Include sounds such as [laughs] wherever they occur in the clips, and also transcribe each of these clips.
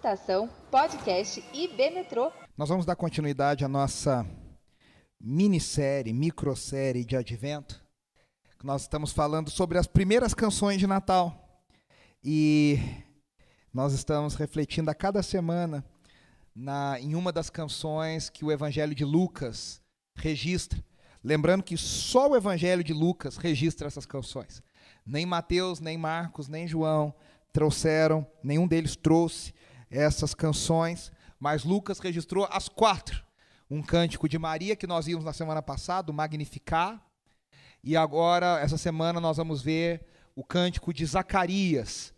Estação Podcast IB Metrô. Nós vamos dar continuidade à nossa minissérie, microsérie de advento. Nós estamos falando sobre as primeiras canções de Natal. E nós estamos refletindo a cada semana na, em uma das canções que o Evangelho de Lucas registra. Lembrando que só o Evangelho de Lucas registra essas canções. Nem Mateus, nem Marcos, nem João trouxeram, nenhum deles trouxe essas canções, mas Lucas registrou as quatro. Um cântico de Maria, que nós vimos na semana passada, o Magnificar. E agora, essa semana, nós vamos ver o cântico de Zacarias,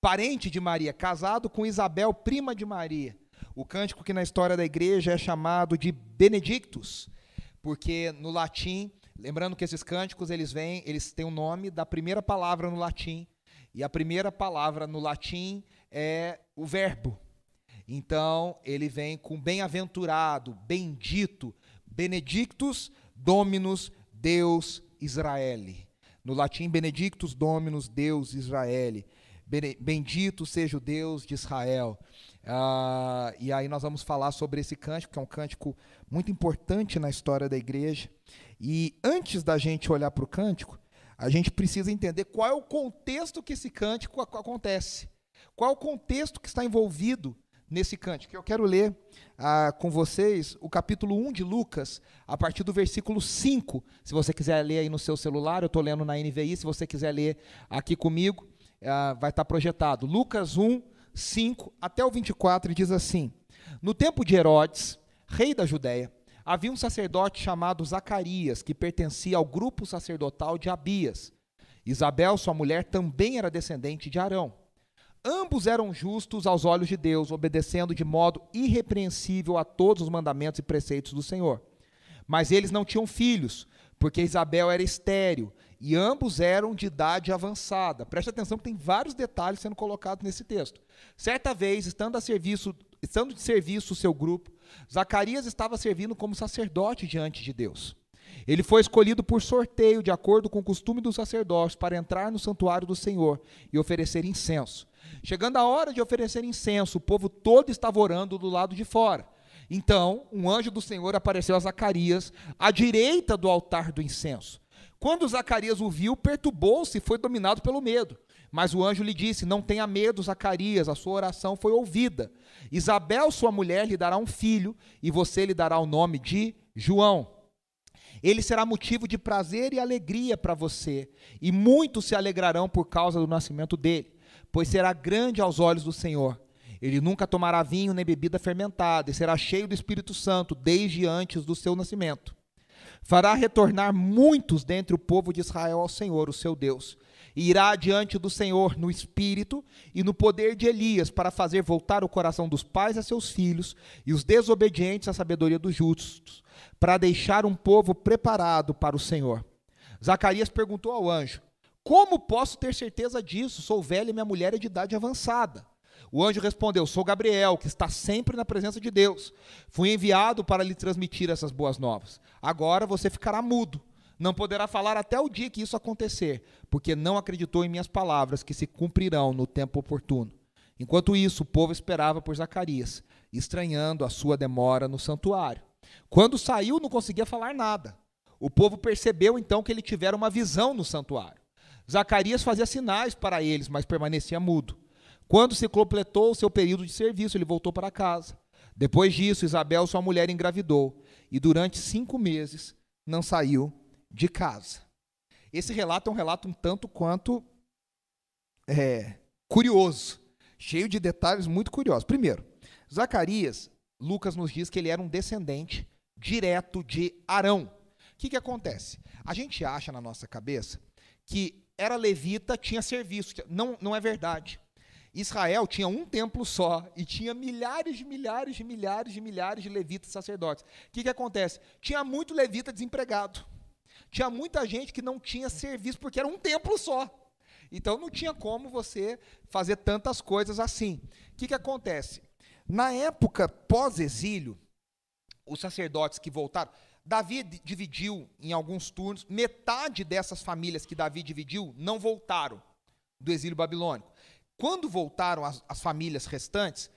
parente de Maria, casado com Isabel, prima de Maria. O cântico que na história da igreja é chamado de Benedictus, porque no latim, lembrando que esses cânticos eles vêm, eles têm o nome da primeira palavra no latim, e a primeira palavra no latim é o verbo. Então, ele vem com bem-aventurado, bendito, benedictus dominus Deus Israeli. No latim, benedictus dominus Deus Israeli. Bendito seja o Deus de Israel. Ah, e aí nós vamos falar sobre esse cântico, que é um cântico muito importante na história da igreja. E antes da gente olhar para o cântico, a gente precisa entender qual é o contexto que esse cântico acontece. Qual o contexto que está envolvido nesse cântico? Eu quero ler ah, com vocês o capítulo 1 de Lucas, a partir do versículo 5. Se você quiser ler aí no seu celular, eu estou lendo na NVI. Se você quiser ler aqui comigo, ah, vai estar projetado. Lucas 1, 5 até o 24 diz assim: No tempo de Herodes, rei da Judéia, havia um sacerdote chamado Zacarias, que pertencia ao grupo sacerdotal de Abias. Isabel, sua mulher, também era descendente de Arão. Ambos eram justos aos olhos de Deus, obedecendo de modo irrepreensível a todos os mandamentos e preceitos do Senhor. Mas eles não tinham filhos, porque Isabel era estéril, e ambos eram de idade avançada. Preste atenção que tem vários detalhes sendo colocados nesse texto. Certa vez, estando a serviço, estando de serviço o seu grupo, Zacarias estava servindo como sacerdote diante de Deus. Ele foi escolhido por sorteio, de acordo com o costume dos sacerdotes, para entrar no santuário do Senhor e oferecer incenso. Chegando a hora de oferecer incenso, o povo todo estava orando do lado de fora. Então, um anjo do Senhor apareceu a Zacarias à direita do altar do incenso. Quando Zacarias o viu, perturbou-se e foi dominado pelo medo. Mas o anjo lhe disse: Não tenha medo, Zacarias, a sua oração foi ouvida. Isabel, sua mulher, lhe dará um filho, e você lhe dará o nome de João. Ele será motivo de prazer e alegria para você, e muitos se alegrarão por causa do nascimento dele, pois será grande aos olhos do Senhor. Ele nunca tomará vinho nem bebida fermentada, e será cheio do Espírito Santo desde antes do seu nascimento. Fará retornar muitos dentre o povo de Israel ao Senhor, o seu Deus e irá diante do Senhor no espírito e no poder de Elias para fazer voltar o coração dos pais a seus filhos e os desobedientes à sabedoria dos justos, para deixar um povo preparado para o Senhor. Zacarias perguntou ao anjo: Como posso ter certeza disso? Sou velho e minha mulher é de idade avançada. O anjo respondeu: Sou Gabriel, que está sempre na presença de Deus. Fui enviado para lhe transmitir essas boas novas. Agora você ficará mudo não poderá falar até o dia que isso acontecer, porque não acreditou em minhas palavras, que se cumprirão no tempo oportuno. Enquanto isso, o povo esperava por Zacarias, estranhando a sua demora no santuário. Quando saiu, não conseguia falar nada. O povo percebeu então que ele tivera uma visão no santuário. Zacarias fazia sinais para eles, mas permanecia mudo. Quando se completou o seu período de serviço, ele voltou para casa. Depois disso, Isabel, sua mulher, engravidou, e durante cinco meses não saiu de casa. Esse relato é um relato um tanto quanto é, curioso, cheio de detalhes muito curiosos. Primeiro, Zacarias, Lucas nos diz que ele era um descendente direto de Arão. O que, que acontece? A gente acha na nossa cabeça que era levita, tinha serviço. Não, não é verdade. Israel tinha um templo só e tinha milhares de milhares de milhares de milhares de levitas sacerdotes. O que, que acontece? Tinha muito levita desempregado tinha muita gente que não tinha serviço porque era um templo só. Então não tinha como você fazer tantas coisas assim. O que, que acontece? Na época pós-exílio, os sacerdotes que voltaram, Davi dividiu em alguns turnos, metade dessas famílias que Davi dividiu não voltaram do exílio babilônico. Quando voltaram as, as famílias restantes,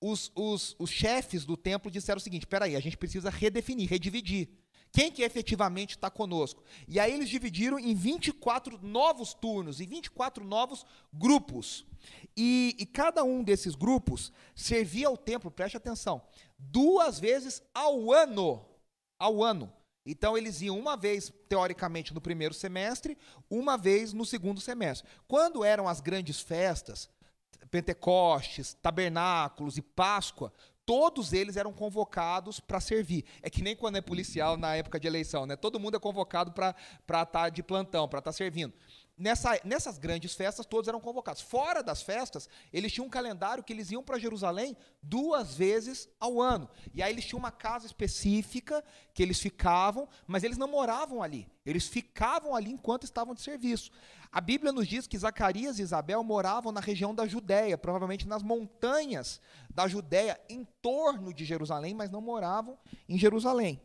os, os, os chefes do templo disseram o seguinte: peraí, a gente precisa redefinir, redividir. Quem que efetivamente está conosco? E aí eles dividiram em 24 novos turnos, em 24 novos grupos. E, e cada um desses grupos servia ao templo, preste atenção, duas vezes ao ano. Ao ano. Então eles iam uma vez, teoricamente, no primeiro semestre, uma vez no segundo semestre. Quando eram as grandes festas, Pentecostes, Tabernáculos e Páscoa, todos eles eram convocados para servir. É que nem quando é policial na época de eleição, né? Todo mundo é convocado para estar tá de plantão, para estar tá servindo. Nessa, nessas grandes festas, todos eram convocados. Fora das festas, eles tinham um calendário que eles iam para Jerusalém duas vezes ao ano. E aí eles tinham uma casa específica que eles ficavam, mas eles não moravam ali. Eles ficavam ali enquanto estavam de serviço. A Bíblia nos diz que Zacarias e Isabel moravam na região da Judéia, provavelmente nas montanhas da Judéia, em torno de Jerusalém, mas não moravam em Jerusalém.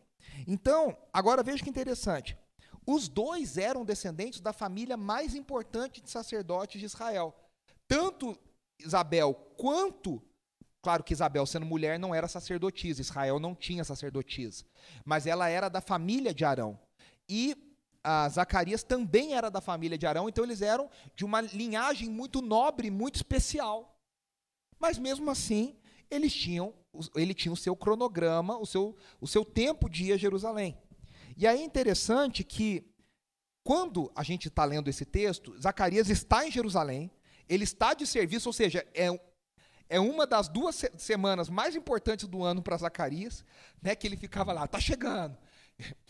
Então, agora veja que interessante. Os dois eram descendentes da família mais importante de sacerdotes de Israel. Tanto Isabel quanto Claro que Isabel, sendo mulher, não era sacerdotisa, Israel não tinha sacerdotisa, mas ela era da família de Arão. E a Zacarias também era da família de Arão, então eles eram de uma linhagem muito nobre, muito especial. Mas mesmo assim, eles tinham, ele tinha o seu cronograma, o seu, o seu tempo de ir a Jerusalém. E aí é interessante que, quando a gente está lendo esse texto, Zacarias está em Jerusalém, ele está de serviço, ou seja, é, é uma das duas semanas mais importantes do ano para Zacarias, né, que ele ficava lá, está chegando,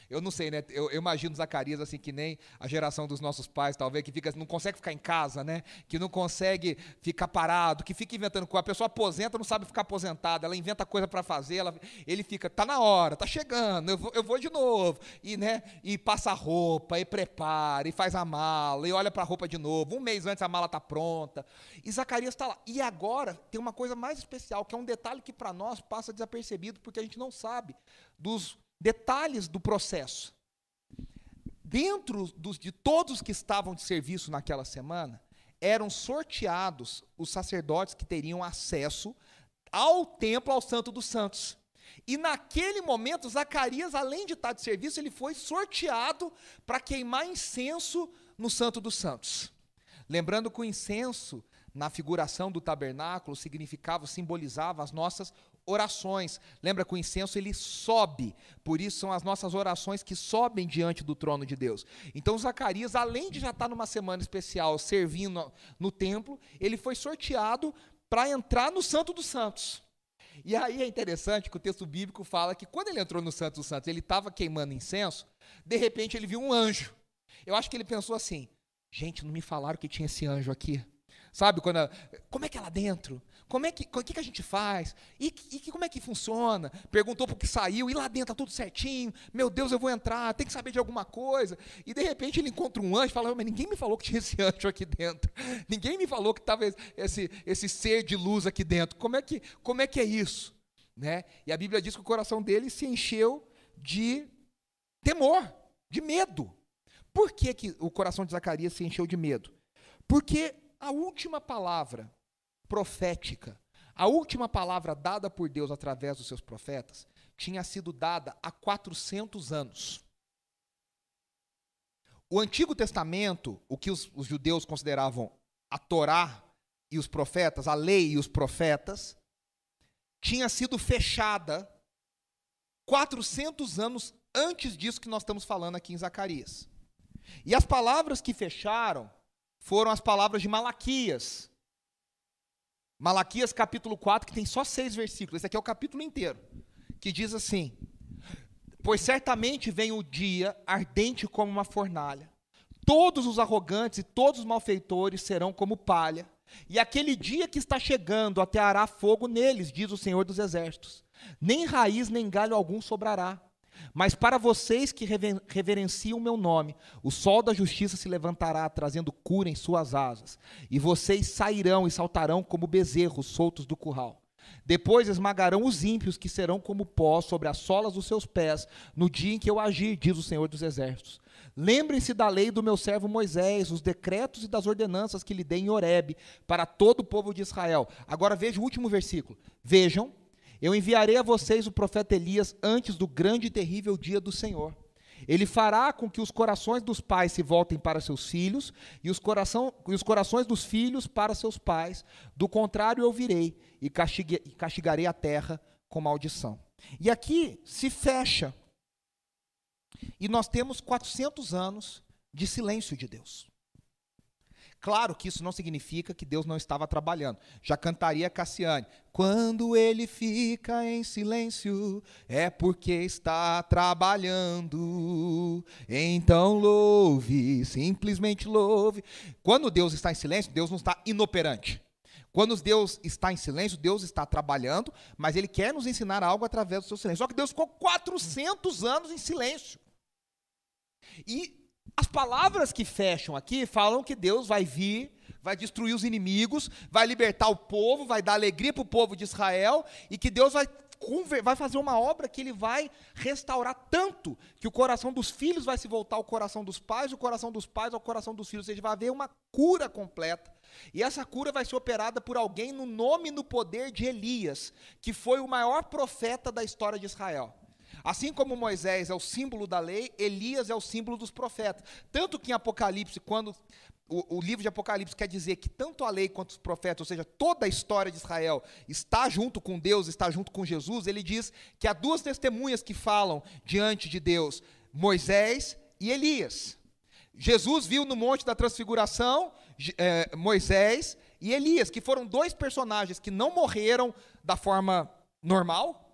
eu não sei, né? Eu, eu, imagino Zacarias assim que nem a geração dos nossos pais, talvez, que fica, não consegue ficar em casa, né? Que não consegue ficar parado, que fica inventando coisa. A pessoa aposenta, não sabe ficar aposentada, ela inventa coisa para fazer, ela, ele fica, tá na hora, tá chegando, eu vou, eu vou de novo. E, né? E passa a roupa, e prepara, e faz a mala, e olha para a roupa de novo. Um mês antes a mala tá pronta. E Zacarias está lá. E agora tem uma coisa mais especial, que é um detalhe que para nós passa desapercebido, porque a gente não sabe dos detalhes do processo. Dentro dos, de todos que estavam de serviço naquela semana, eram sorteados os sacerdotes que teriam acesso ao templo, ao Santo dos Santos. E naquele momento, Zacarias, além de estar de serviço, ele foi sorteado para queimar incenso no Santo dos Santos. Lembrando que o incenso, na figuração do tabernáculo, significava, simbolizava as nossas orações. Lembra que o incenso ele sobe, por isso são as nossas orações que sobem diante do trono de Deus. Então Zacarias, além de já estar numa semana especial servindo no templo, ele foi sorteado para entrar no Santo dos Santos. E aí é interessante que o texto bíblico fala que quando ele entrou no Santo dos Santos, ele estava queimando incenso, de repente ele viu um anjo. Eu acho que ele pensou assim: gente, não me falaram que tinha esse anjo aqui. Sabe, quando como é que é lá dentro? Como é que, o que, que a gente faz? E, e como é que funciona? Perguntou para o que saiu, e lá dentro está tudo certinho. Meu Deus, eu vou entrar, tem que saber de alguma coisa. E de repente ele encontra um anjo e fala: Mas ninguém me falou que tinha esse [laughs] anjo aqui dentro. Ninguém me falou que estava esse, esse ser de luz aqui dentro. Como é que, como é, que é isso? Né? E a Bíblia diz que o coração dele se encheu de temor, de medo. Por que, que o coração de Zacarias se encheu de medo? Porque a última palavra profética, a última palavra dada por Deus através dos seus profetas, tinha sido dada há 400 anos. O Antigo Testamento, o que os, os judeus consideravam a Torá e os profetas, a lei e os profetas, tinha sido fechada 400 anos antes disso que nós estamos falando aqui em Zacarias. E as palavras que fecharam foram as palavras de Malaquias, Malaquias capítulo 4, que tem só seis versículos, esse aqui é o capítulo inteiro, que diz assim: Pois certamente vem o dia ardente como uma fornalha, todos os arrogantes e todos os malfeitores serão como palha, e aquele dia que está chegando ateará fogo neles, diz o Senhor dos Exércitos. Nem raiz nem galho algum sobrará. Mas para vocês que reverenciam o meu nome, o sol da justiça se levantará, trazendo cura em suas asas, e vocês sairão e saltarão como bezerros soltos do curral. Depois esmagarão os ímpios, que serão como pó sobre as solas dos seus pés, no dia em que eu agir, diz o Senhor dos Exércitos. Lembrem-se da lei do meu servo Moisés, os decretos e das ordenanças que lhe dei em Horebe para todo o povo de Israel. Agora veja o último versículo. Vejam, eu enviarei a vocês o profeta Elias antes do grande e terrível dia do Senhor. Ele fará com que os corações dos pais se voltem para seus filhos e os, coração, e os corações dos filhos para seus pais. Do contrário, eu virei e castigarei a terra com maldição. E aqui se fecha. E nós temos 400 anos de silêncio de Deus. Claro que isso não significa que Deus não estava trabalhando. Já cantaria Cassiane. Quando ele fica em silêncio, é porque está trabalhando. Então louve, simplesmente louve. Quando Deus está em silêncio, Deus não está inoperante. Quando Deus está em silêncio, Deus está trabalhando, mas Ele quer nos ensinar algo através do seu silêncio. Só que Deus ficou 400 anos em silêncio. E as palavras que fecham aqui falam que Deus vai vir, vai destruir os inimigos, vai libertar o povo, vai dar alegria para o povo de Israel e que Deus vai, vai fazer uma obra que ele vai restaurar tanto que o coração dos filhos vai se voltar ao coração dos pais, o coração dos pais ao coração dos filhos. Ou seja, vai haver uma cura completa. E essa cura vai ser operada por alguém no nome e no poder de Elias, que foi o maior profeta da história de Israel. Assim como Moisés é o símbolo da lei, Elias é o símbolo dos profetas. Tanto que em Apocalipse, quando o, o, livro de Apocalipse quer dizer que tanto a lei quanto os profetas, ou seja, toda a história de Israel, está junto com Deus, está junto com Jesus, ele diz que há duas testemunhas que falam diante de Deus: Moisés e Elias. Jesus viu no Monte da Transfiguração é, Moisés e Elias, que foram dois personagens que não morreram da forma normal,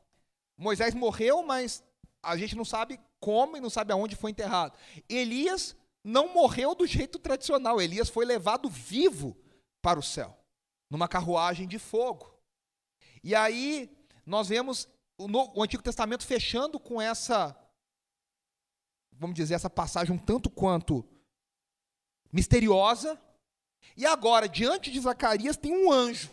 Moisés morreu, mas a gente não sabe como e não sabe aonde foi enterrado. Elias não morreu do jeito tradicional. Elias foi levado vivo para o céu, numa carruagem de fogo. E aí nós vemos o, o Antigo Testamento fechando com essa, vamos dizer, essa passagem um tanto quanto misteriosa. E agora, diante de Zacarias, tem um anjo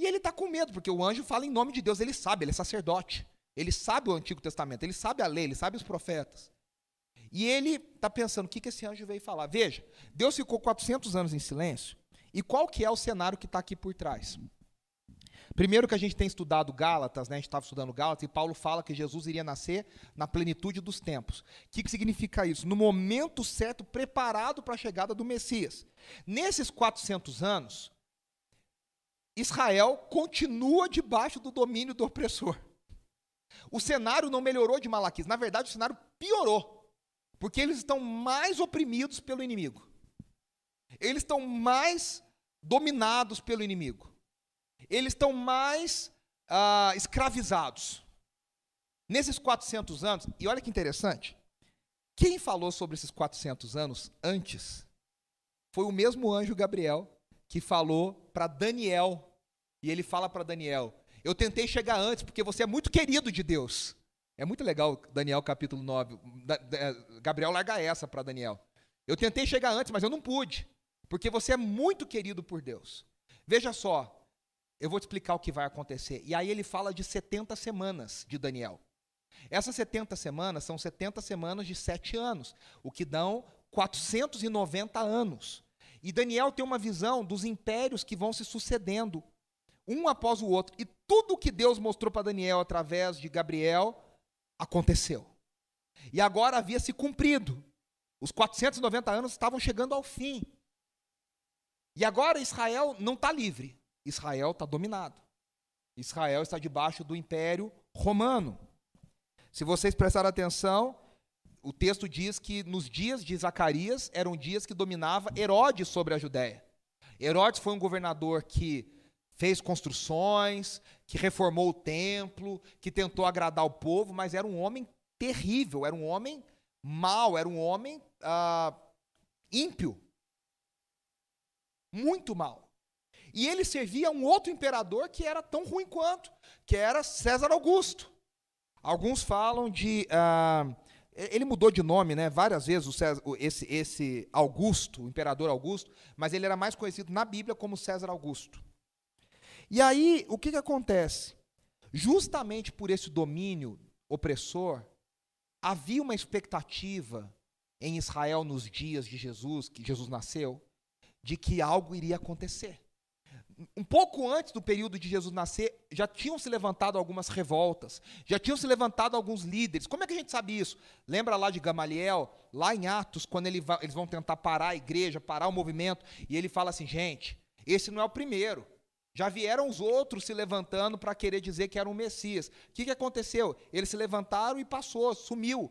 e ele está com medo, porque o anjo fala em nome de Deus, ele sabe, ele é sacerdote. Ele sabe o Antigo Testamento, ele sabe a lei, ele sabe os profetas. E ele está pensando, o que, que esse anjo veio falar? Veja, Deus ficou 400 anos em silêncio, e qual que é o cenário que está aqui por trás? Primeiro que a gente tem estudado Gálatas, né? a gente estava estudando Gálatas, e Paulo fala que Jesus iria nascer na plenitude dos tempos. O que, que significa isso? No momento certo, preparado para a chegada do Messias. Nesses 400 anos, Israel continua debaixo do domínio do opressor. O cenário não melhorou de Malaquias, na verdade o cenário piorou, porque eles estão mais oprimidos pelo inimigo. Eles estão mais dominados pelo inimigo. Eles estão mais ah, escravizados. Nesses 400 anos, e olha que interessante, quem falou sobre esses 400 anos antes foi o mesmo anjo Gabriel que falou para Daniel e ele fala para Daniel: Eu tentei chegar antes porque você é muito querido de Deus. É muito legal, Daniel capítulo 9. Gabriel larga essa para Daniel. Eu tentei chegar antes, mas eu não pude, porque você é muito querido por Deus. Veja só, eu vou te explicar o que vai acontecer. E aí ele fala de 70 semanas de Daniel. Essas 70 semanas são 70 semanas de 7 anos, o que dão 490 anos. E Daniel tem uma visão dos impérios que vão se sucedendo um após o outro. E tudo que Deus mostrou para Daniel através de Gabriel aconteceu. E agora havia se cumprido. Os 490 anos estavam chegando ao fim. E agora Israel não está livre. Israel está dominado. Israel está debaixo do império romano. Se vocês prestarem atenção, o texto diz que nos dias de Zacarias eram dias que dominava Herodes sobre a Judéia. Herodes foi um governador que fez construções, que reformou o templo, que tentou agradar o povo, mas era um homem terrível, era um homem mau, era um homem ah, ímpio. Muito mal. E ele servia a um outro imperador que era tão ruim quanto, que era César Augusto. Alguns falam de. Ah, ele mudou de nome, né? Várias vezes César, esse, esse Augusto, o imperador Augusto, mas ele era mais conhecido na Bíblia como César Augusto. E aí, o que, que acontece? Justamente por esse domínio opressor, havia uma expectativa em Israel nos dias de Jesus, que Jesus nasceu, de que algo iria acontecer. Um pouco antes do período de Jesus nascer, já tinham se levantado algumas revoltas, já tinham se levantado alguns líderes. Como é que a gente sabe isso? Lembra lá de Gamaliel, lá em Atos, quando ele eles vão tentar parar a igreja, parar o movimento, e ele fala assim: gente, esse não é o primeiro. Já vieram os outros se levantando para querer dizer que era um Messias. O que, que aconteceu? Eles se levantaram e passou, sumiu.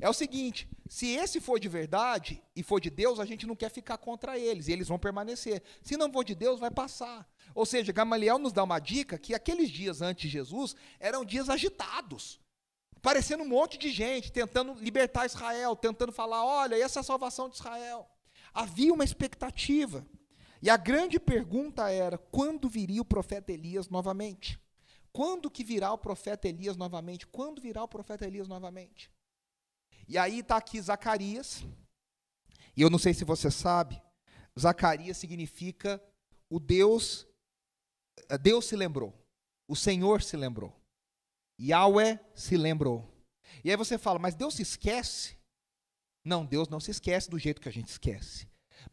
É o seguinte: se esse for de verdade e for de Deus, a gente não quer ficar contra eles, e eles vão permanecer. Se não for de Deus, vai passar. Ou seja, Gamaliel nos dá uma dica que aqueles dias antes de Jesus eram dias agitados. Parecendo um monte de gente tentando libertar Israel, tentando falar: olha, essa é a salvação de Israel. Havia uma expectativa. E a grande pergunta era: quando viria o profeta Elias novamente? Quando que virá o profeta Elias novamente? Quando virá o profeta Elias novamente? E aí está aqui Zacarias. E eu não sei se você sabe, Zacarias significa o Deus, eh, Deus se lembrou. O Senhor se lembrou. Yahweh se lembrou. E aí você fala, mas Deus se esquece? Não, Deus não se esquece do jeito que a gente esquece.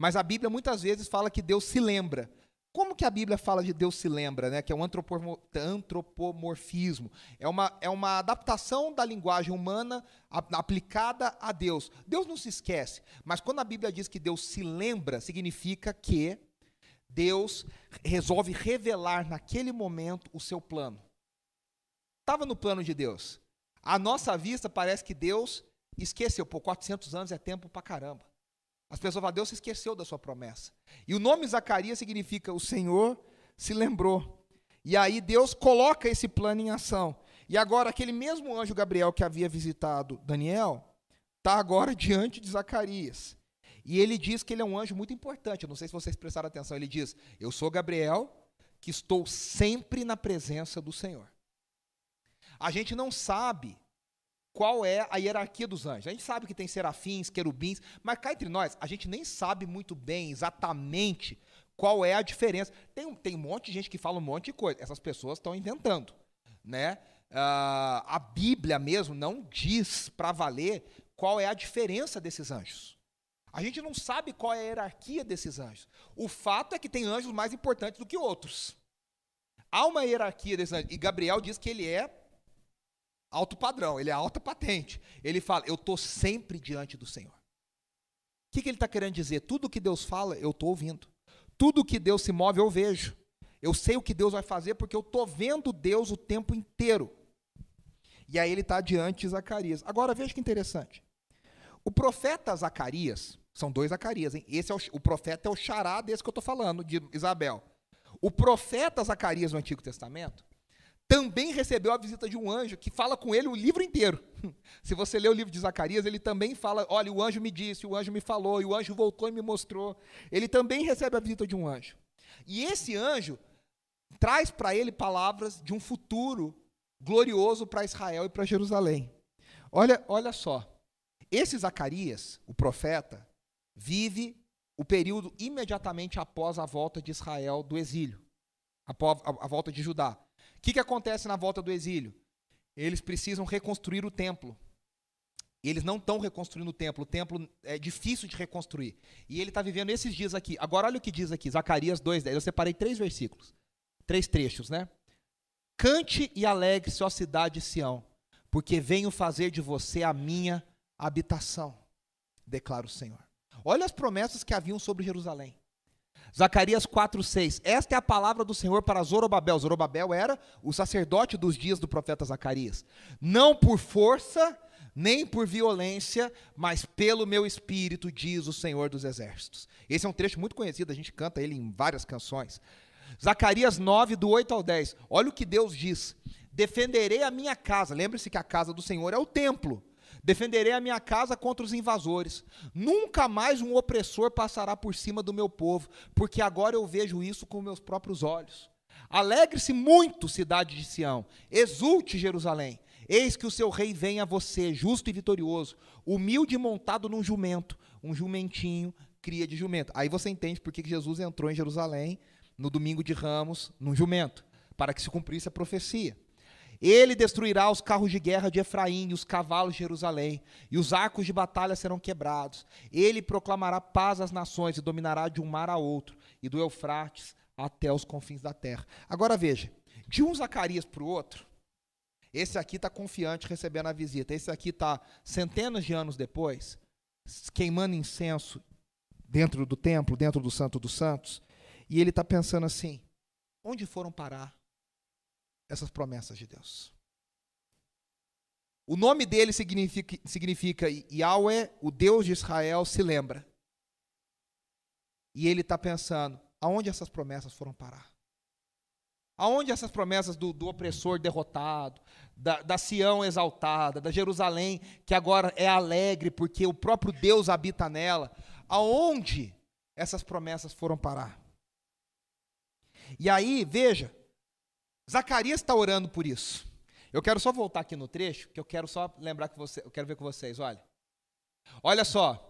Mas a Bíblia muitas vezes fala que Deus se lembra. Como que a Bíblia fala de Deus se lembra, né? Que é um antropomorfismo. É uma, é uma adaptação da linguagem humana aplicada a Deus. Deus não se esquece, mas quando a Bíblia diz que Deus se lembra, significa que Deus resolve revelar naquele momento o seu plano. Estava no plano de Deus. A nossa vista parece que Deus esqueceu. Por 400 anos é tempo pra caramba. As pessoas falam, Deus se esqueceu da sua promessa. E o nome Zacarias significa o Senhor se lembrou. E aí Deus coloca esse plano em ação. E agora aquele mesmo anjo Gabriel que havia visitado Daniel, está agora [laughs] diante de Zacarias. E ele diz que ele é um anjo muito importante. Eu não sei se vocês prestaram atenção. Ele diz: Eu sou Gabriel, que estou sempre na presença do Senhor. A gente não sabe qual é a hierarquia dos anjos. A gente sabe que tem serafins, querubins, mas cá entre nós, a gente nem sabe muito bem exatamente qual é a diferença. Tem, tem um monte de gente que fala um monte de coisa. Essas pessoas estão inventando. Né? Uh, a Bíblia mesmo não diz para valer qual é a diferença desses anjos. A gente não sabe qual é a hierarquia desses anjos. O fato é que tem anjos mais importantes do que outros. Há uma hierarquia desses anjos. E Gabriel diz que ele é alto padrão, ele é alta patente. Ele fala: Eu estou sempre diante do Senhor. O que, que ele está querendo dizer? Tudo que Deus fala, eu estou ouvindo. Tudo que Deus se move, eu vejo. Eu sei o que Deus vai fazer porque eu estou vendo Deus o tempo inteiro. E aí ele está diante de Zacarias. Agora veja que interessante. O profeta Zacarias, são dois Zacarias, hein? Esse é o, o profeta é o xará desse que eu estou falando, de Isabel. O profeta Zacarias no Antigo Testamento, também recebeu a visita de um anjo que fala com ele o livro inteiro. [laughs] Se você ler o livro de Zacarias, ele também fala: olha, o anjo me disse, o anjo me falou, e o anjo voltou e me mostrou. Ele também recebe a visita de um anjo. E esse anjo traz para ele palavras de um futuro glorioso para Israel e para Jerusalém. Olha, olha só. Esse Zacarias, o profeta, vive o período imediatamente após a volta de Israel do exílio, após a, a volta de Judá que, que acontece na volta do exílio? Eles precisam reconstruir o templo. E eles não estão reconstruindo o templo. O templo é difícil de reconstruir. E ele está vivendo esses dias aqui. Agora, olha o que diz aqui, Zacarias 2,10. Eu separei três versículos. Três trechos, né? Cante e alegre-se, ó cidade de Sião, porque venho fazer de você a minha habitação, declara o Senhor. Olha as promessas que haviam sobre Jerusalém. Zacarias 4:6. Esta é a palavra do Senhor para Zorobabel. Zorobabel era o sacerdote dos dias do profeta Zacarias. Não por força, nem por violência, mas pelo meu espírito, diz o Senhor dos exércitos. Esse é um trecho muito conhecido, a gente canta ele em várias canções. Zacarias 9, do 8 ao 10. Olha o que Deus diz: Defenderei a minha casa. Lembre-se que a casa do Senhor é o templo. Defenderei a minha casa contra os invasores. Nunca mais um opressor passará por cima do meu povo, porque agora eu vejo isso com meus próprios olhos. Alegre-se muito, cidade de Sião. Exulte, Jerusalém. Eis que o seu rei vem a você, justo e vitorioso, humilde e montado num jumento, um jumentinho, cria de jumento. Aí você entende por que Jesus entrou em Jerusalém no domingo de Ramos, num jumento, para que se cumprisse a profecia. Ele destruirá os carros de guerra de Efraim e os cavalos de Jerusalém, e os arcos de batalha serão quebrados. Ele proclamará paz às nações e dominará de um mar a outro, e do Eufrates até os confins da terra. Agora veja, de um Zacarias para o outro, esse aqui está confiante recebendo a visita, esse aqui está centenas de anos depois, queimando incenso dentro do templo, dentro do Santo dos Santos, e ele está pensando assim: onde foram parar essas promessas de Deus? O nome dele significa, significa Yahweh, o Deus de Israel, se lembra. E ele está pensando: aonde essas promessas foram parar? Aonde essas promessas do, do opressor derrotado, da, da Sião exaltada, da Jerusalém que agora é alegre porque o próprio Deus habita nela, aonde essas promessas foram parar? E aí, veja, Zacarias está orando por isso. Eu quero só voltar aqui no trecho, que eu quero só lembrar que você, eu quero ver com vocês, olha. Olha só.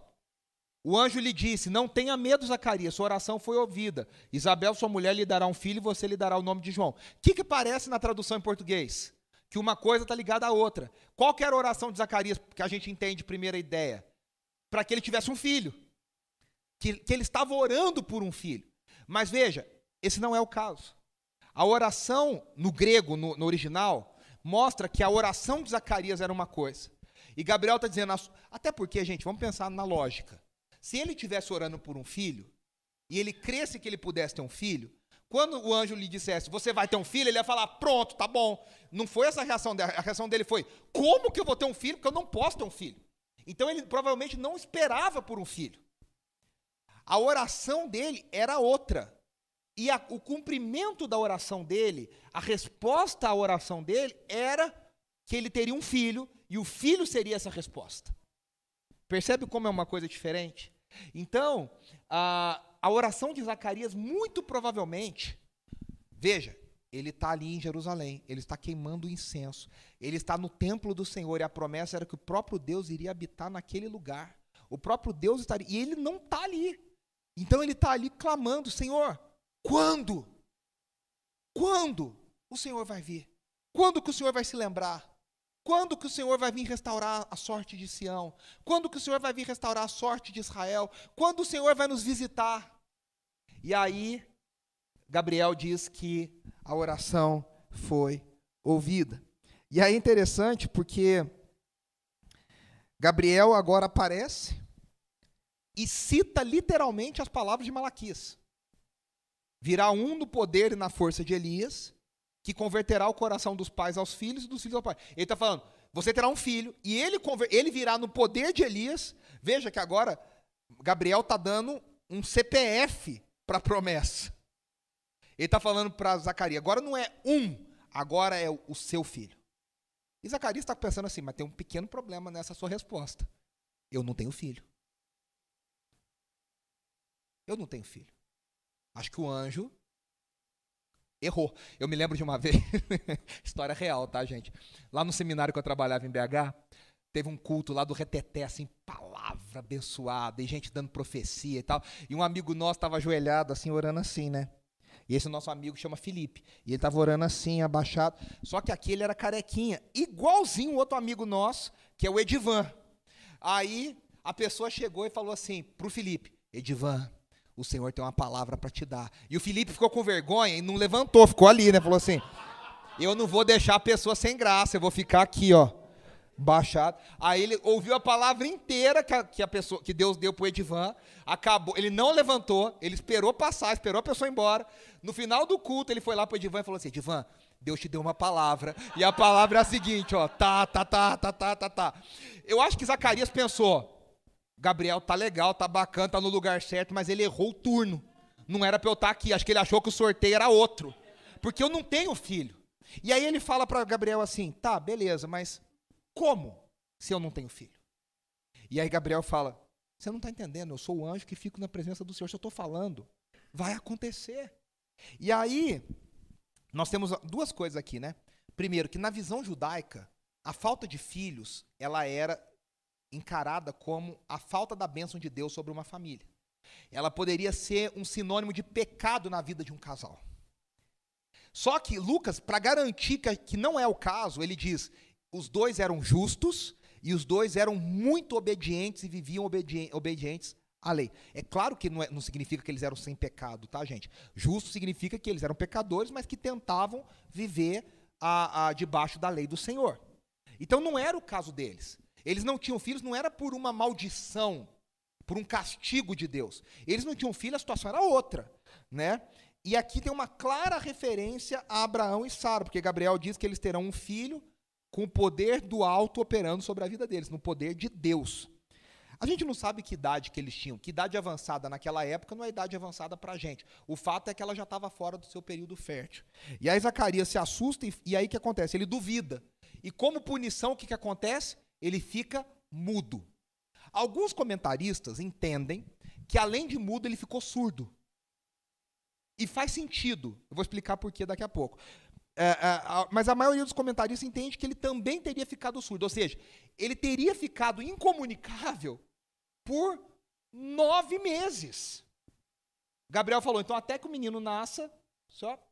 O anjo lhe disse: Não tenha medo, Zacarias, sua oração foi ouvida. Isabel, sua mulher, lhe dará um filho e você lhe dará o nome de João. O que, que parece na tradução em português? Que uma coisa está ligada à outra. Qual que era a oração de Zacarias, que a gente entende primeira ideia? Para que ele tivesse um filho. Que, que ele estava orando por um filho. Mas veja, esse não é o caso. A oração, no grego, no, no original, mostra que a oração de Zacarias era uma coisa. E Gabriel está dizendo, até porque, gente, vamos pensar na lógica. Se ele estivesse orando por um filho, e ele cresce que ele pudesse ter um filho, quando o anjo lhe dissesse, você vai ter um filho, ele ia falar, pronto, tá bom. Não foi essa a reação dele. A reação dele foi, como que eu vou ter um filho? Porque eu não posso ter um filho. Então ele provavelmente não esperava por um filho. A oração dele era outra. E a, o cumprimento da oração dele, a resposta à oração dele, era que ele teria um filho, e o filho seria essa resposta. Percebe como é uma coisa diferente? Então, a, a oração de Zacarias, muito provavelmente, veja, ele está ali em Jerusalém, ele está queimando incenso, ele está no templo do Senhor, e a promessa era que o próprio Deus iria habitar naquele lugar. O próprio Deus estaria, e ele não está ali. Então ele está ali clamando: Senhor, quando? Quando o Senhor vai vir? Quando que o Senhor vai se lembrar? Quando que o Senhor vai vir restaurar a sorte de Sião? Quando que o Senhor vai vir restaurar a sorte de Israel? Quando o Senhor vai nos visitar? E aí, Gabriel diz que a oração foi ouvida. E aí é interessante porque Gabriel agora aparece e cita literalmente as palavras de Malaquias. Virá um no poder e na força de Elias, que converterá o coração dos pais aos filhos e dos filhos ao pai. Ele está falando, você terá um filho, e ele, ele virá no poder de Elias. Veja que agora Gabriel está dando um CPF para a promessa. Ele está falando para Zacarias, agora não é um, agora é o seu filho. E Zacarias está pensando assim, mas tem um pequeno problema nessa sua resposta. Eu não tenho filho. Eu não tenho filho. Acho que o anjo errou. Eu me lembro de uma [laughs] vez, história real, tá, gente? Lá no seminário que eu trabalhava em BH, teve um culto lá do reteté, assim, palavra abençoada, e gente dando profecia e tal. E um amigo nosso estava ajoelhado, assim, orando assim, né? E esse nosso amigo chama Felipe. E ele estava orando assim, abaixado. Só que aqui ele era carequinha, igualzinho o outro amigo nosso, que é o Edivan. Aí a pessoa chegou e falou assim para o Felipe: Edivan, o Senhor tem uma palavra para te dar. E o Felipe ficou com vergonha e não levantou, ficou ali, né? Falou assim: Eu não vou deixar a pessoa sem graça, eu vou ficar aqui, ó, baixado. Aí ele ouviu a palavra inteira que a, que a pessoa, que Deus deu para o Edivan, acabou, ele não levantou, ele esperou passar, esperou a pessoa ir embora. No final do culto, ele foi lá para o Edivan e falou assim: Edivan, Deus te deu uma palavra, e a palavra é a seguinte, ó, tá, tá, tá, tá, tá, tá, tá. Eu acho que Zacarias pensou, Gabriel tá legal, tá bacana, tá no lugar certo, mas ele errou o turno. Não era para eu estar tá aqui. Acho que ele achou que o sorteio era outro. Porque eu não tenho filho. E aí ele fala para Gabriel assim: tá, beleza, mas como se eu não tenho filho? E aí Gabriel fala: você não está entendendo, eu sou o anjo que fico na presença do Senhor. Se eu estou falando, vai acontecer. E aí, nós temos duas coisas aqui, né? Primeiro, que na visão judaica, a falta de filhos, ela era encarada como a falta da bênção de Deus sobre uma família. Ela poderia ser um sinônimo de pecado na vida de um casal. Só que Lucas, para garantir que, não é o caso, ele diz: os dois eram justos e os dois eram muito obedientes e viviam obedi obedientes à lei. É claro que não, é, não, significa que eles eram sem pecado, tá, gente? Justo significa que eles eram pecadores, mas que tentavam viver a, a, debaixo da lei do Senhor. Então não era o caso deles. Eles não tinham filhos, não era por uma maldição, por um castigo de Deus. Eles não tinham filho, a situação era outra, né? E aqui tem uma clara referência a Abraão e Sara, porque Gabriel diz que eles terão um filho com o poder do alto operando sobre a vida deles, no poder de Deus. A gente não sabe que idade que eles tinham, que idade avançada naquela época não é idade avançada para a gente. O fato é que ela já estava fora do seu período fértil. E aí Zacarias se assusta e, e aí o que acontece? Ele duvida. E como punição, o que, que acontece? Ele fica mudo. Alguns comentaristas entendem que além de mudo ele ficou surdo. E faz sentido. Eu vou explicar por que daqui a pouco. É, é, mas a maioria dos comentaristas entende que ele também teria ficado surdo. Ou seja, ele teria ficado incomunicável por nove meses. Gabriel falou, então até que o menino nasça, só.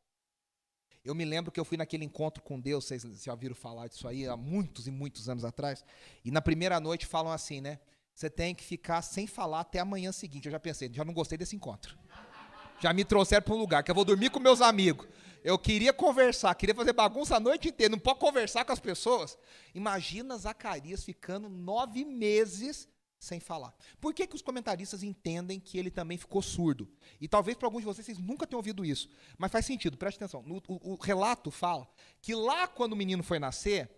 Eu me lembro que eu fui naquele encontro com Deus, vocês já ouviram falar disso aí há muitos e muitos anos atrás. E na primeira noite falam assim, né? Você tem que ficar sem falar até amanhã seguinte. Eu já pensei, já não gostei desse encontro. Já me trouxeram para um lugar que eu vou dormir com meus amigos. Eu queria conversar, queria fazer bagunça a noite inteira. Não pode conversar com as pessoas. Imagina Zacarias ficando nove meses sem falar. Por que, que os comentaristas entendem que ele também ficou surdo? E talvez para alguns de vocês, vocês nunca tenham ouvido isso. Mas faz sentido, preste atenção. No, o, o relato fala que lá quando o menino foi nascer,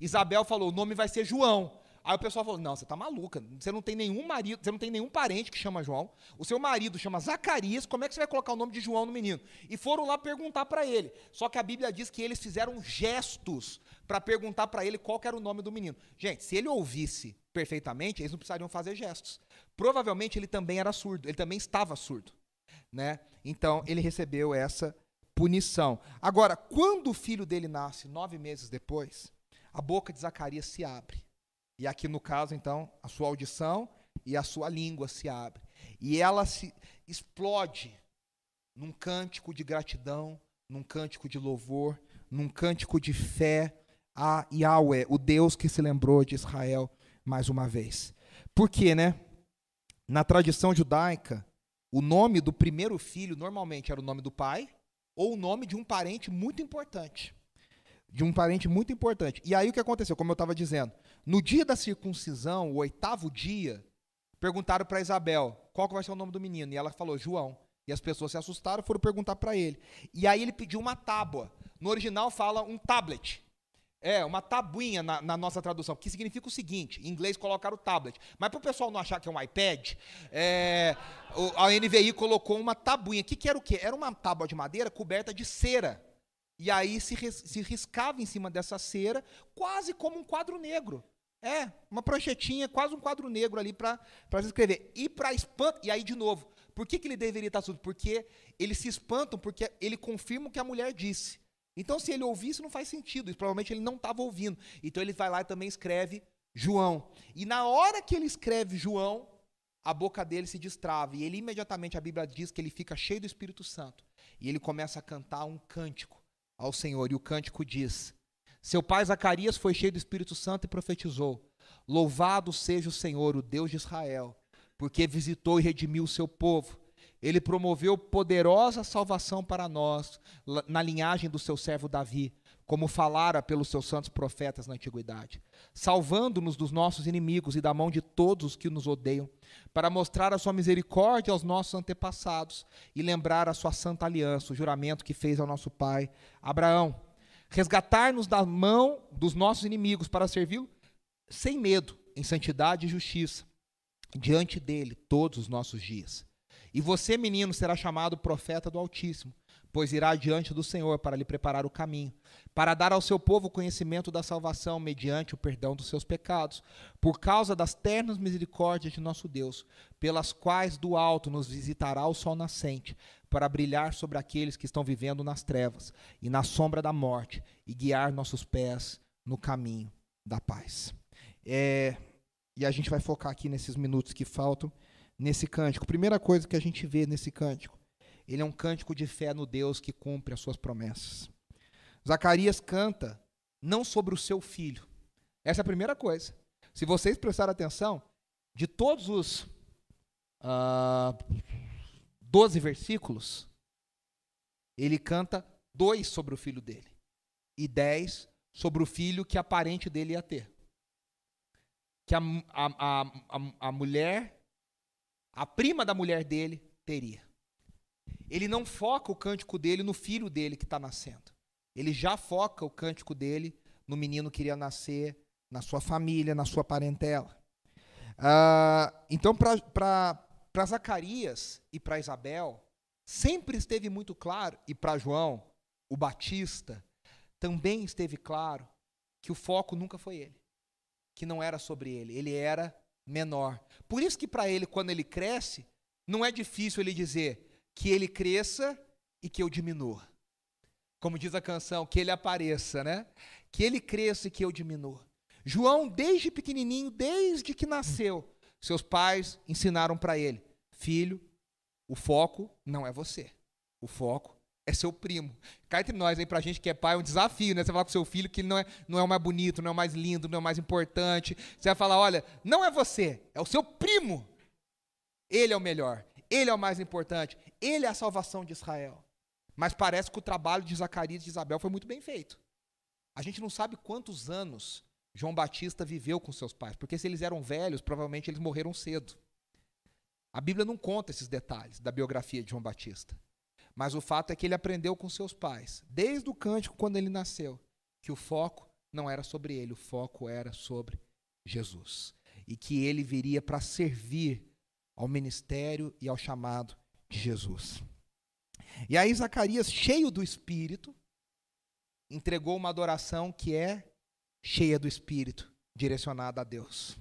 Isabel falou: o nome vai ser João. Aí o pessoal falou: não, você está maluca. Você não tem nenhum marido, você não tem nenhum parente que chama João. O seu marido chama Zacarias. Como é que você vai colocar o nome de João no menino? E foram lá perguntar para ele. Só que a Bíblia diz que eles fizeram gestos para perguntar para ele qual era o nome do menino. Gente, se ele ouvisse perfeitamente, eles não precisariam fazer gestos. Provavelmente ele também era surdo, ele também estava surdo, né? Então ele recebeu essa punição. Agora, quando o filho dele nasce, nove meses depois, a boca de Zacarias se abre. E aqui no caso, então, a sua audição e a sua língua se abre. E ela se explode num cântico de gratidão, num cântico de louvor, num cântico de fé a Yahweh, o Deus que se lembrou de Israel mais uma vez. Por quê, né? Na tradição judaica, o nome do primeiro filho normalmente era o nome do pai ou o nome de um parente muito importante. De um parente muito importante. E aí o que aconteceu? Como eu estava dizendo, no dia da circuncisão, o oitavo dia, perguntaram para Isabel qual que vai ser o nome do menino. E ela falou João. E as pessoas se assustaram foram perguntar para ele. E aí ele pediu uma tábua. No original fala um tablet. É, uma tabuinha na, na, nossa tradução, que significa o seguinte: em inglês colocaram o tablet. Mas para o pessoal não achar que é um iPad, é, a NVI colocou uma tabuinha. O que, que era o quê? Era uma tábua de madeira coberta de cera. E aí se, se riscava em cima dessa cera, quase como um quadro negro. É, uma pranchetinha, quase um quadro negro ali para se escrever. E para espanto. E aí, de novo, por que, que ele deveria estar surdo? Porque eles se espantam, porque ele confirma o que a mulher disse. Então, se ele ouvisse, não faz sentido. E provavelmente ele não estava ouvindo. Então, ele vai lá e também escreve João. E na hora que ele escreve João, a boca dele se destrava. E ele imediatamente, a Bíblia diz que ele fica cheio do Espírito Santo. E ele começa a cantar um cântico ao Senhor. E o cântico diz: Seu pai Zacarias foi cheio do Espírito Santo e profetizou: Louvado seja o Senhor, o Deus de Israel, porque visitou e redimiu o seu povo ele promoveu poderosa salvação para nós na linhagem do seu servo Davi, como falara pelos seus santos profetas na antiguidade, salvando-nos dos nossos inimigos e da mão de todos os que nos odeiam, para mostrar a sua misericórdia aos nossos antepassados e lembrar a sua santa aliança, o juramento que fez ao nosso pai Abraão, resgatar-nos da mão dos nossos inimigos para servi-lo sem medo, em santidade e justiça, diante dele todos os nossos dias. E você, menino, será chamado profeta do Altíssimo, pois irá diante do Senhor para lhe preparar o caminho, para dar ao seu povo conhecimento da salvação mediante o perdão dos seus pecados, por causa das ternas misericórdias de nosso Deus, pelas quais do alto nos visitará o sol nascente, para brilhar sobre aqueles que estão vivendo nas trevas e na sombra da morte, e guiar nossos pés no caminho da paz. É, e a gente vai focar aqui nesses minutos que faltam nesse cântico. Primeira coisa que a gente vê nesse cântico, ele é um cântico de fé no Deus que cumpre as suas promessas. Zacarias canta não sobre o seu filho. Essa é a primeira coisa. Se vocês prestarem atenção, de todos os uh, ah, 12 versículos, ele canta dois sobre o filho dele e dez sobre o filho que a parente dele ia ter. Que a, a, a, a mulher, a prima da mulher dele, teria. Ele não foca o cântico dele no filho dele que está nascendo. Ele já foca o cântico dele no menino que iria nascer na sua família, na sua parentela. Uh, então, para Zacarias e para Isabel, sempre esteve muito claro, e para João, o Batista, também esteve claro que o foco nunca foi ele, que não era sobre ele, ele era menor. Por isso que para ele, quando ele cresce, não é difícil ele dizer que ele cresça e que eu diminua. Como diz a canção, que ele apareça, né? Que ele cresça e que eu diminua. João, desde pequenininho, desde que nasceu, seus pais ensinaram para ele: filho, o foco não é você. O foco é seu primo. Cá entre nós aí pra gente que é pai é um desafio, né? Você falar com seu filho que ele não é, não é o mais bonito, não é o mais lindo, não é o mais importante. Você vai falar, olha, não é você, é o seu primo. Ele é o melhor, ele é o mais importante, ele é a salvação de Israel. Mas parece que o trabalho de Zacarias e de Isabel foi muito bem feito. A gente não sabe quantos anos João Batista viveu com seus pais, porque se eles eram velhos, provavelmente eles morreram cedo. A Bíblia não conta esses detalhes da biografia de João Batista. Mas o fato é que ele aprendeu com seus pais, desde o cântico quando ele nasceu, que o foco não era sobre ele, o foco era sobre Jesus. E que ele viria para servir ao ministério e ao chamado de Jesus. E aí Zacarias, cheio do Espírito, entregou uma adoração que é cheia do Espírito, direcionada a Deus.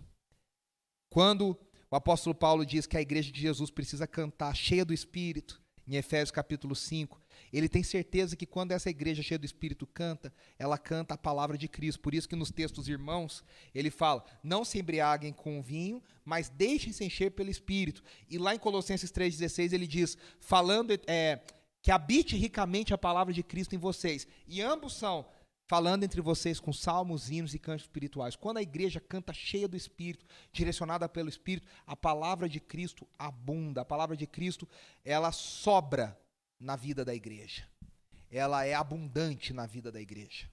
Quando o apóstolo Paulo diz que a igreja de Jesus precisa cantar cheia do Espírito, em Efésios capítulo 5, ele tem certeza que quando essa igreja cheia do Espírito canta, ela canta a palavra de Cristo. Por isso que nos textos irmãos, ele fala: não se embriaguem com vinho, mas deixem-se encher pelo Espírito. E lá em Colossenses 3,16 ele diz: falando é, que habite ricamente a palavra de Cristo em vocês. E ambos são falando entre vocês com salmos, hinos e cantos espirituais. Quando a igreja canta cheia do Espírito, direcionada pelo Espírito, a palavra de Cristo abunda. A palavra de Cristo, ela sobra na vida da igreja. Ela é abundante na vida da igreja.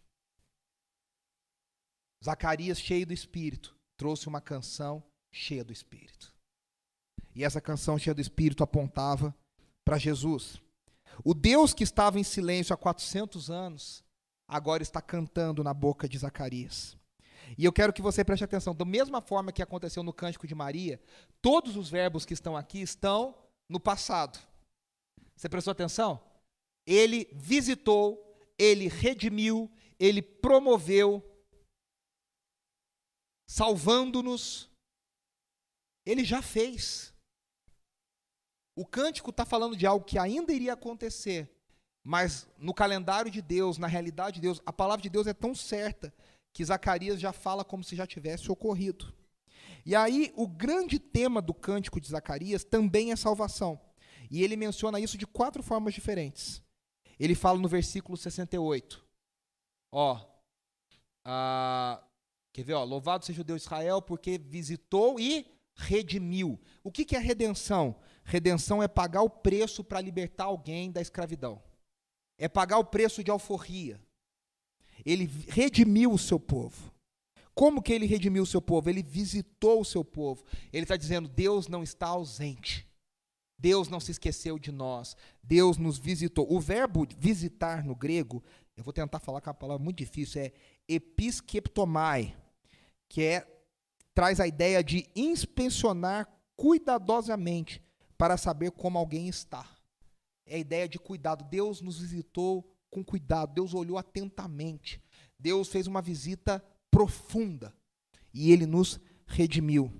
Zacarias, cheio do Espírito, trouxe uma canção cheia do Espírito. E essa canção cheia do Espírito apontava para Jesus. O Deus que estava em silêncio há 400 anos, agora está cantando na boca de Zacarias. E eu quero que você preste atenção, da mesma forma que aconteceu no Cântico de Maria, todos os verbos que estão aqui estão no passado. Você prestou atenção? Ele visitou, ele redimiu, ele promoveu, salvando-nos. Ele já fez. O cântico está falando de algo que ainda iria acontecer, mas no calendário de Deus, na realidade de Deus, a palavra de Deus é tão certa que Zacarias já fala como se já tivesse ocorrido. E aí, o grande tema do cântico de Zacarias também é salvação. E ele menciona isso de quatro formas diferentes. Ele fala no versículo 68. Ó, ah, quer ver? Ó, Louvado seja o Deus de Israel, porque visitou e redimiu. O que, que é redenção? Redenção é pagar o preço para libertar alguém da escravidão é pagar o preço de alforria. Ele redimiu o seu povo. Como que ele redimiu o seu povo? Ele visitou o seu povo. Ele está dizendo: Deus não está ausente. Deus não se esqueceu de nós. Deus nos visitou. O verbo visitar no grego, eu vou tentar falar com a palavra muito difícil, é episkeptomai, que é traz a ideia de inspecionar cuidadosamente para saber como alguém está é a ideia de cuidado. Deus nos visitou com cuidado, Deus olhou atentamente, Deus fez uma visita profunda e ele nos redimiu.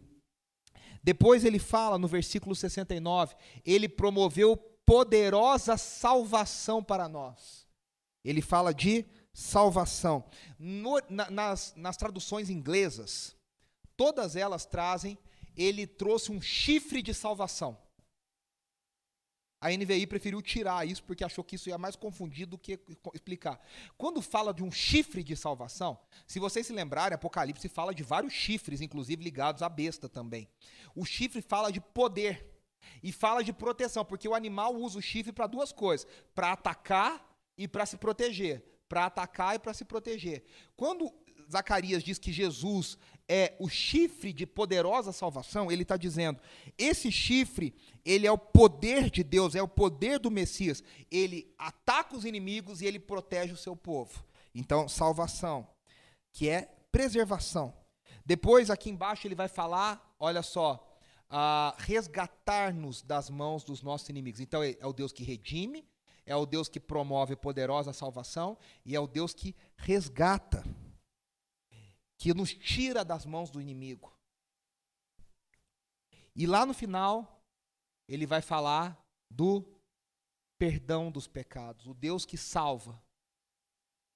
Depois ele fala no versículo 69, ele promoveu poderosa salvação para nós. Ele fala de salvação. No, na, nas, nas traduções inglesas, todas elas trazem, ele trouxe um chifre de salvação. A NVI preferiu tirar isso porque achou que isso ia mais confundir do que explicar. Quando fala de um chifre de salvação, se vocês se lembrarem, Apocalipse fala de vários chifres, inclusive ligados à besta também. O chifre fala de poder e fala de proteção, porque o animal usa o chifre para duas coisas: para atacar e para se proteger. Para atacar e para se proteger. Quando Zacarias diz que Jesus é o chifre de poderosa salvação, ele está dizendo: esse chifre, ele é o poder de Deus, é o poder do Messias. Ele ataca os inimigos e ele protege o seu povo. Então, salvação, que é preservação. Depois, aqui embaixo, ele vai falar, olha só, resgatar-nos das mãos dos nossos inimigos. Então, é, o Deus que redime, é o Deus que promove poderosa salvação e é o Deus que resgata que nos tira das mãos do inimigo. E lá no final, ele vai falar do perdão dos pecados, o Deus que salva.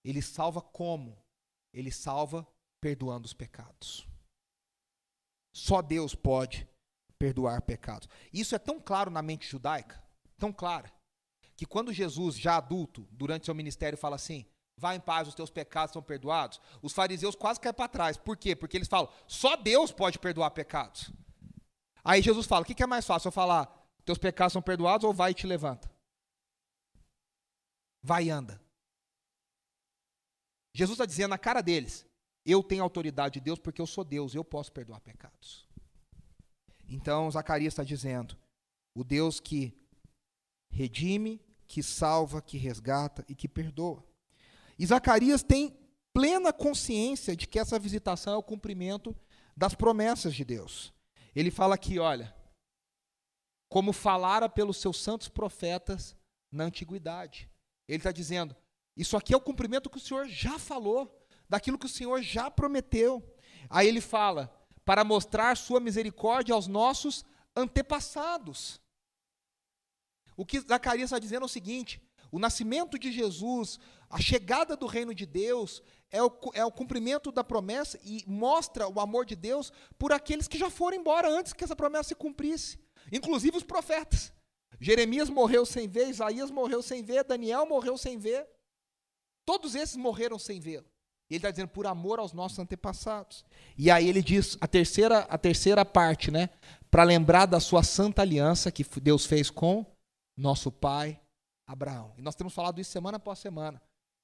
Ele salva como? Ele salva perdoando os pecados. Só Deus pode perdoar pecados. Isso é tão claro na mente judaica, tão clara, que quando Jesus, já adulto, durante seu ministério, fala assim: Vá em paz, os teus pecados são perdoados. Os fariseus quase caem para trás. Por quê? Porque eles falam, só Deus pode perdoar pecados. Aí Jesus fala, o que é mais fácil? Eu falar, teus pecados são perdoados ou vai e te levanta? Vai e anda. Jesus está dizendo na cara deles, eu tenho autoridade de Deus porque eu sou Deus, eu posso perdoar pecados. Então Zacarias está dizendo, o Deus que redime, que salva, que resgata e que perdoa. E Zacarias tem plena consciência de que essa visitação é o cumprimento das promessas de Deus. Ele fala aqui, olha, como falara pelos seus santos profetas na antiguidade. Ele está dizendo, isso aqui é o cumprimento que o Senhor já falou, daquilo que o Senhor já prometeu. Aí ele fala, para mostrar sua misericórdia aos nossos antepassados. O que Zacarias está dizendo é o seguinte: o nascimento de Jesus, a chegada do reino de Deus, é o, é o cumprimento da promessa e mostra o amor de Deus por aqueles que já foram embora antes que essa promessa se cumprisse, inclusive os profetas. Jeremias morreu sem ver, Isaías morreu sem ver, Daniel morreu sem ver. Todos esses morreram sem vê-lo. Ele está dizendo por amor aos nossos antepassados. E aí ele diz a terceira, a terceira parte, né? Para lembrar da sua santa aliança que Deus fez com nosso pai Abraão. E nós temos falado isso semana após semana.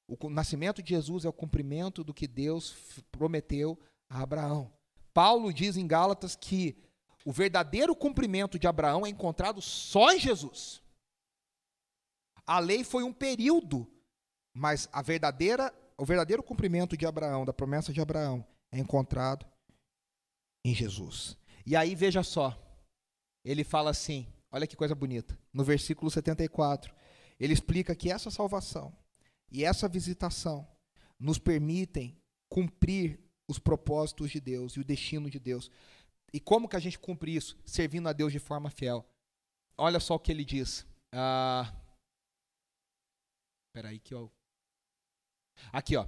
O nascimento de Jesus é o cumprimento do que Deus prometeu a Abraão. Paulo diz em Gálatas que o verdadeiro cumprimento de Abraão é encontrado só em Jesus. A lei foi um período, mas a verdadeira, o verdadeiro cumprimento de Abraão, da promessa de Abraão, é encontrado em Jesus. E aí veja só, ele fala assim, olha que coisa bonita, no versículo 74. Ele explica que essa salvação e essa visitação nos permitem cumprir os propósitos de Deus e o destino de Deus. E como que a gente cumpre isso? Servindo a Deus de forma fiel. Olha só o que ele diz. Ah, aí que ó. Aqui, ó.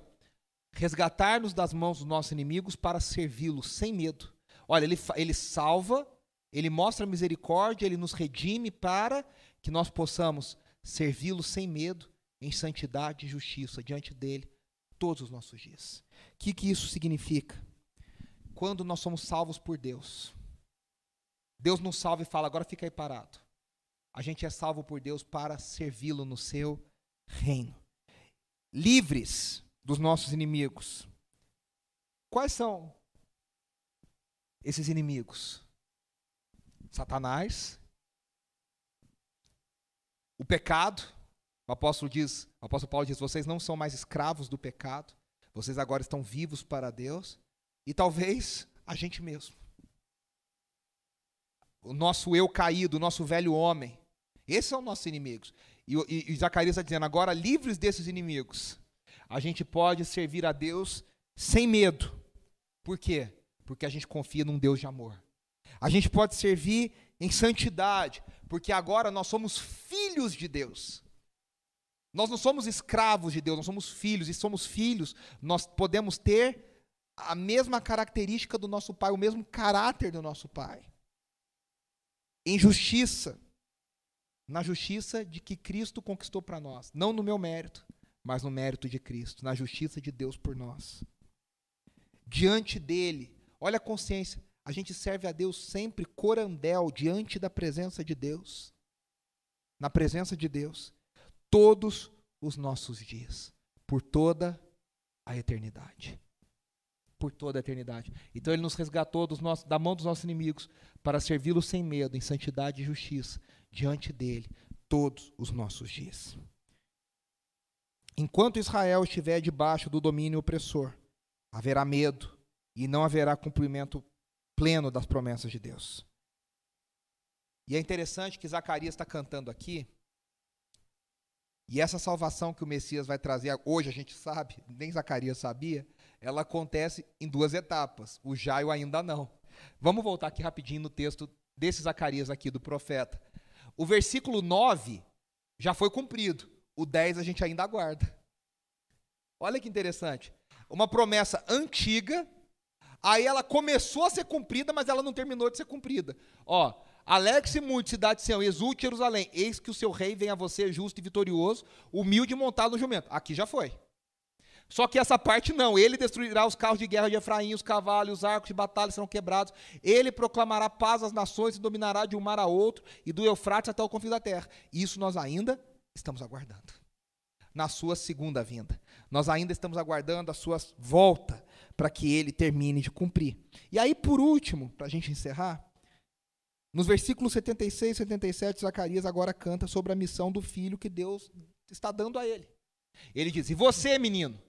Resgatar-nos das mãos dos nossos inimigos para servi-los sem medo. Olha, ele, ele salva, ele mostra misericórdia, ele nos redime para que nós possamos servi-lo sem medo, em santidade e justiça diante dele todos os nossos dias. O que, que isso significa? Quando nós somos salvos por Deus, Deus nos salva e fala, agora fica aí parado. A gente é salvo por Deus para servi-lo no seu reino. Livres dos nossos inimigos. Quais são esses inimigos? Satanás, o pecado, o apóstolo diz, o apóstolo Paulo diz, vocês não são mais escravos do pecado, vocês agora estão vivos para Deus, e talvez a gente mesmo. O nosso eu caído, o nosso velho homem. Esses são nossos inimigos. E, e, e Zacarias está dizendo, agora livres desses inimigos, a gente pode servir a Deus sem medo. Por quê? Porque a gente confia num Deus de amor. A gente pode servir em santidade, porque agora nós somos filhos de Deus. Nós não somos escravos de Deus, nós somos filhos, e somos filhos, nós podemos ter a mesma característica do nosso Pai, o mesmo caráter do nosso Pai. Em justiça, na justiça de que Cristo conquistou para nós, não no meu mérito, mas no mérito de Cristo, na justiça de Deus por nós. Diante dele, olha a consciência, a gente serve a Deus sempre corandel diante da presença de Deus. Na presença de Deus, todos os nossos dias, por toda a eternidade. Por toda a eternidade. Então ele nos resgatou nossos, da mão dos nossos inimigos para servi-lo sem medo, em santidade e justiça, diante dele, todos os nossos dias. Enquanto Israel estiver debaixo do domínio opressor, haverá medo e não haverá cumprimento pleno das promessas de Deus. E é interessante que Zacarias está cantando aqui, e essa salvação que o Messias vai trazer, hoje a gente sabe, [laughs] nem Zacarias sabia, ela acontece em duas etapas, o já e o ainda não. Vamos voltar aqui rapidinho no texto desse Zacarias aqui, do profeta. O versículo 9 já foi cumprido, o 10 a gente ainda aguarda. Olha que interessante. Uma promessa antiga, aí ela começou a ser cumprida, mas ela não terminou de ser cumprida. Ó, Alegre-se muito, cidade de Sião, exulte Jerusalém, eis que o seu rei vem a você justo e vitorioso, humilde e montado no jumento. Aqui já foi. Só que essa parte não, ele destruirá os carros de guerra de Efraim, os cavalos, os arcos de batalha serão quebrados, ele proclamará paz às nações e dominará de um mar a outro, e do Eufrates até o confim da terra. Isso nós ainda estamos aguardando. Na sua segunda vinda. Nós ainda estamos aguardando a sua volta para que ele termine de cumprir. E aí, por último, para a gente encerrar, nos versículos 76 e 77, Zacarias agora canta sobre a missão do filho que Deus está dando a ele. Ele diz: E você, menino?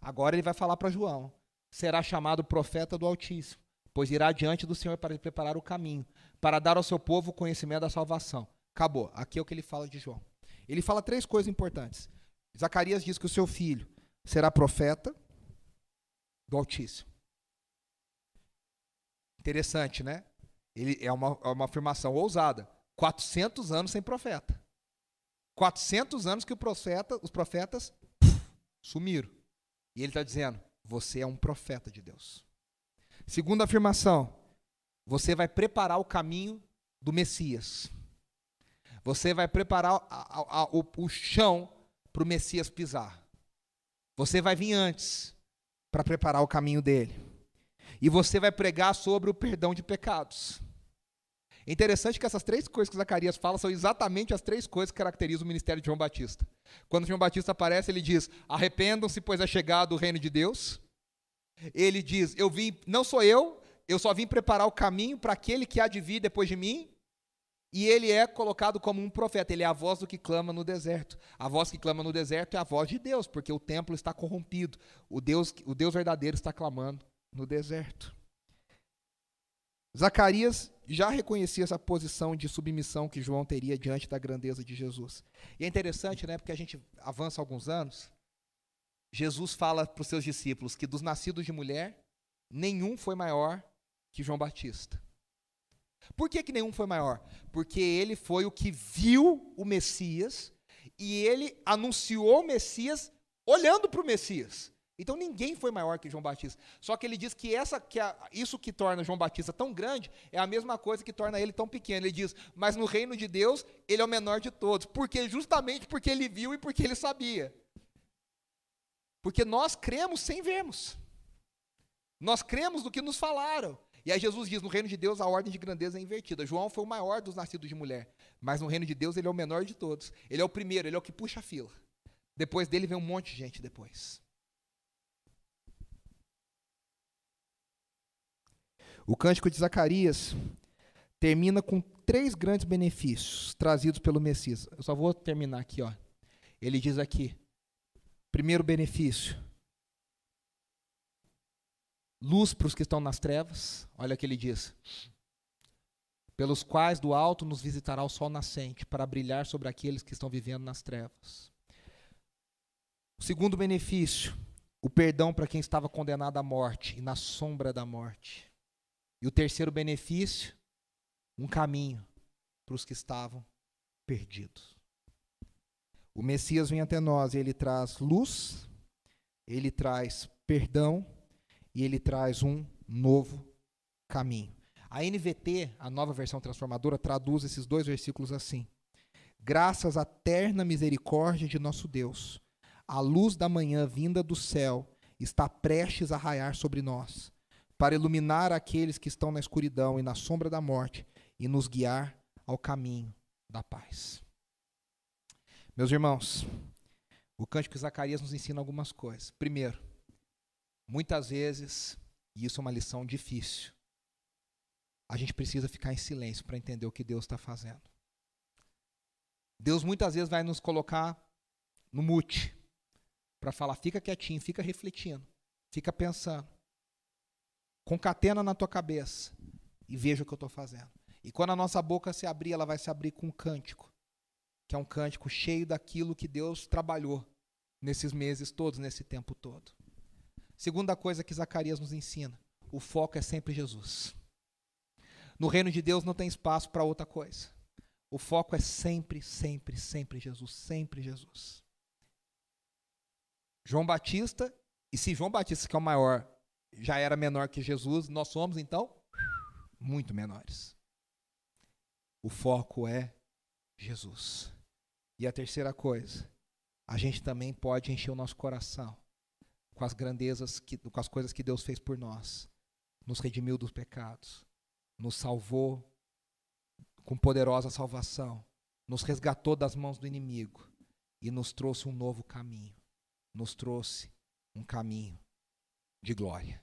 Agora ele vai falar para João: será chamado profeta do Altíssimo, pois irá diante do Senhor para preparar o caminho, para dar ao seu povo o conhecimento da salvação. Acabou. Aqui é o que ele fala de João. Ele fala três coisas importantes. Zacarias diz que o seu filho será profeta do Altíssimo. Interessante, né? Ele é uma, é uma afirmação ousada. 400 anos sem profeta. 400 anos que profeta, os profetas puf, sumiram. E ele está dizendo: você é um profeta de Deus. Segunda afirmação: você vai preparar o caminho do Messias. Você vai preparar a, a, a, o, o chão para o Messias pisar. Você vai vir antes para preparar o caminho dele. E você vai pregar sobre o perdão de pecados. É interessante que essas três coisas que Zacarias fala são exatamente as três coisas que caracterizam o ministério de João Batista. Quando João Batista aparece, ele diz: Arrependam-se, pois é chegado o reino de Deus. Ele diz: Eu vim, não sou eu, eu só vim preparar o caminho para aquele que há de vir depois de mim. E ele é colocado como um profeta, ele é a voz do que clama no deserto. A voz que clama no deserto é a voz de Deus, porque o templo está corrompido. O Deus, o Deus verdadeiro está clamando no deserto. Zacarias já reconhecia essa posição de submissão que João teria diante da grandeza de Jesus. E é interessante, né, porque a gente avança alguns anos, Jesus fala para os seus discípulos que dos nascidos de mulher, nenhum foi maior que João Batista. Por que, que nenhum foi maior? Porque ele foi o que viu o Messias e ele anunciou o Messias olhando para o Messias. Então ninguém foi maior que João Batista. Só que ele diz que, essa, que a, isso que torna João Batista tão grande é a mesma coisa que torna ele tão pequeno. Ele diz, mas no reino de Deus ele é o menor de todos. Porque justamente porque ele viu e porque ele sabia. Porque nós cremos sem vermos. Nós cremos do que nos falaram. E aí Jesus diz, no reino de Deus a ordem de grandeza é invertida. João foi o maior dos nascidos de mulher. Mas no reino de Deus ele é o menor de todos. Ele é o primeiro, ele é o que puxa a fila. Depois dele vem um monte de gente depois. O cântico de Zacarias termina com três grandes benefícios trazidos pelo Messias. Eu só vou terminar aqui, ó. Ele diz aqui: primeiro benefício, luz para os que estão nas trevas. Olha o que ele diz: pelos quais do alto nos visitará o sol nascente, para brilhar sobre aqueles que estão vivendo nas trevas. O segundo benefício, o perdão para quem estava condenado à morte e na sombra da morte. E o terceiro benefício, um caminho para os que estavam perdidos. O Messias vem até nós e ele traz luz, ele traz perdão e ele traz um novo caminho. A NVT, a nova versão transformadora, traduz esses dois versículos assim: graças à terna misericórdia de nosso Deus, a luz da manhã vinda do céu está prestes a raiar sobre nós, para iluminar aqueles que estão na escuridão e na sombra da morte e nos guiar ao caminho da paz. Meus irmãos, o cântico de Zacarias nos ensina algumas coisas. Primeiro, muitas vezes, e isso é uma lição difícil, a gente precisa ficar em silêncio para entender o que Deus está fazendo. Deus muitas vezes vai nos colocar no mute para falar, fica quietinho, fica refletindo, fica pensando. Concatena na tua cabeça e veja o que eu estou fazendo. E quando a nossa boca se abrir, ela vai se abrir com um cântico, que é um cântico cheio daquilo que Deus trabalhou nesses meses todos, nesse tempo todo. Segunda coisa que Zacarias nos ensina: o foco é sempre Jesus. No reino de Deus não tem espaço para outra coisa. O foco é sempre, sempre, sempre Jesus, sempre Jesus. João Batista, e se João Batista, que é o maior, já era menor que Jesus, nós somos então muito menores. O foco é Jesus. E a terceira coisa, a gente também pode encher o nosso coração com as grandezas, que, com as coisas que Deus fez por nós. Nos redimiu dos pecados, nos salvou com poderosa salvação, nos resgatou das mãos do inimigo e nos trouxe um novo caminho. Nos trouxe um caminho de glória.